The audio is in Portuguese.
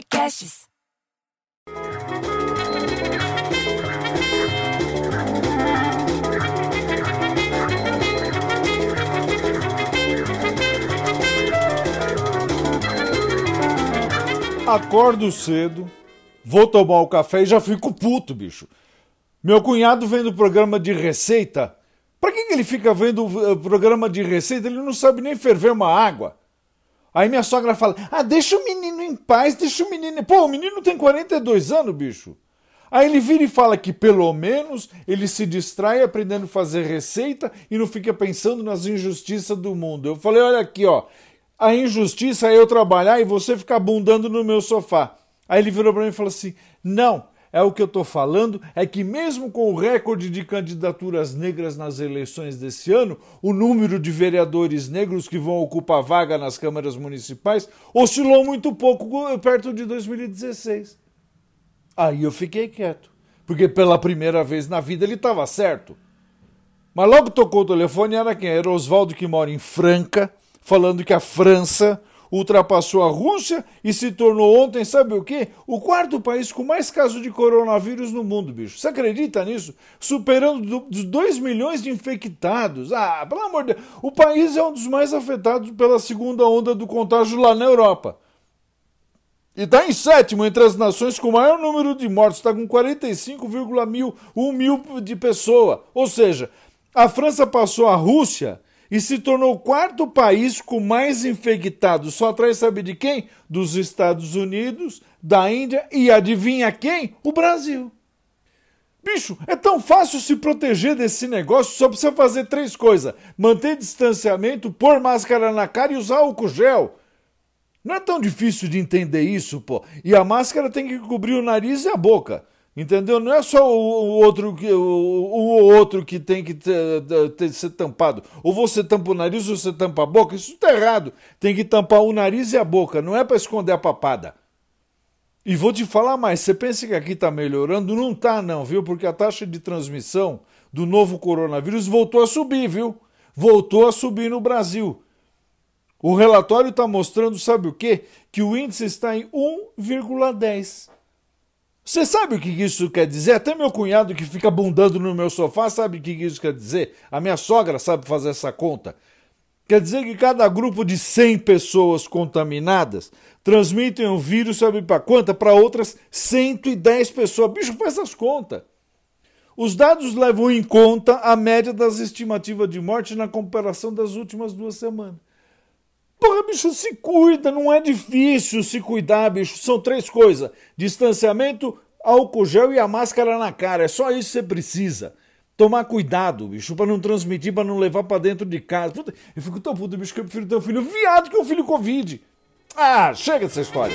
Podcasts. Acordo cedo, vou tomar o café e já fico puto, bicho. Meu cunhado vendo o programa de receita. Pra que, ele fica vendo o programa de receita? Ele não sabe nem ferver uma água. Aí minha sogra fala: Ah, deixa o menino em paz, deixa o menino. Pô, o menino tem 42 anos, bicho. Aí ele vira e fala que pelo menos ele se distrai aprendendo a fazer receita e não fica pensando nas injustiças do mundo. Eu falei: Olha aqui, ó. A injustiça é eu trabalhar e você ficar bundando no meu sofá. Aí ele virou para mim e falou assim: Não, é o que eu estou falando, é que mesmo com o recorde de candidaturas negras nas eleições desse ano, o número de vereadores negros que vão ocupar vaga nas câmaras municipais oscilou muito pouco perto de 2016. Aí eu fiquei quieto, porque pela primeira vez na vida ele estava certo. Mas logo tocou o telefone era quem? Era Oswaldo que mora em Franca falando que a França ultrapassou a Rússia e se tornou ontem, sabe o quê? O quarto país com mais casos de coronavírus no mundo, bicho. Você acredita nisso? Superando dos 2 milhões de infectados. Ah, pelo amor de Deus. O país é um dos mais afetados pela segunda onda do contágio lá na Europa. E está em sétimo entre as nações com maior número de mortos, está com 45,1 mil, de pessoa. Ou seja, a França passou a Rússia e se tornou o quarto país com mais infectados, só atrás sabe de quem? Dos Estados Unidos, da Índia e adivinha quem? O Brasil. Bicho, é tão fácil se proteger desse negócio, só precisa fazer três coisas: manter distanciamento, pôr máscara na cara e usar álcool gel. Não é tão difícil de entender isso, pô. E a máscara tem que cobrir o nariz e a boca. Entendeu? Não é só o, outro que o, o, outro que tem que ter, ter, ser tampado. Ou você tampa o nariz ou você tampa a boca. Isso está errado. Tem que tampar o nariz e a boca. Não é para esconder a papada. E vou te falar mais. Você pensa que aqui está melhorando? Não está, não, viu? Porque a taxa de transmissão do novo coronavírus voltou a subir, viu? Voltou a subir no Brasil. O relatório está mostrando, sabe o quê? Que o índice está em 1,10. Você sabe o que isso quer dizer? Até meu cunhado que fica bundando no meu sofá sabe o que isso quer dizer. A minha sogra sabe fazer essa conta. Quer dizer que cada grupo de 100 pessoas contaminadas transmitem o vírus, sabe para quanta? Para outras 110 pessoas. Bicho, faz essas contas. Os dados levam em conta a média das estimativas de morte na comparação das últimas duas semanas. Porra, bicho, se cuida, não é difícil se cuidar, bicho. São três coisas: distanciamento, álcool gel e a máscara na cara. É só isso que você precisa. Tomar cuidado, bicho, pra não transmitir, pra não levar pra dentro de casa. Puta, eu fico tão puto, bicho, que eu prefiro ter um filho viado que um filho Covid. Ah, chega dessa história.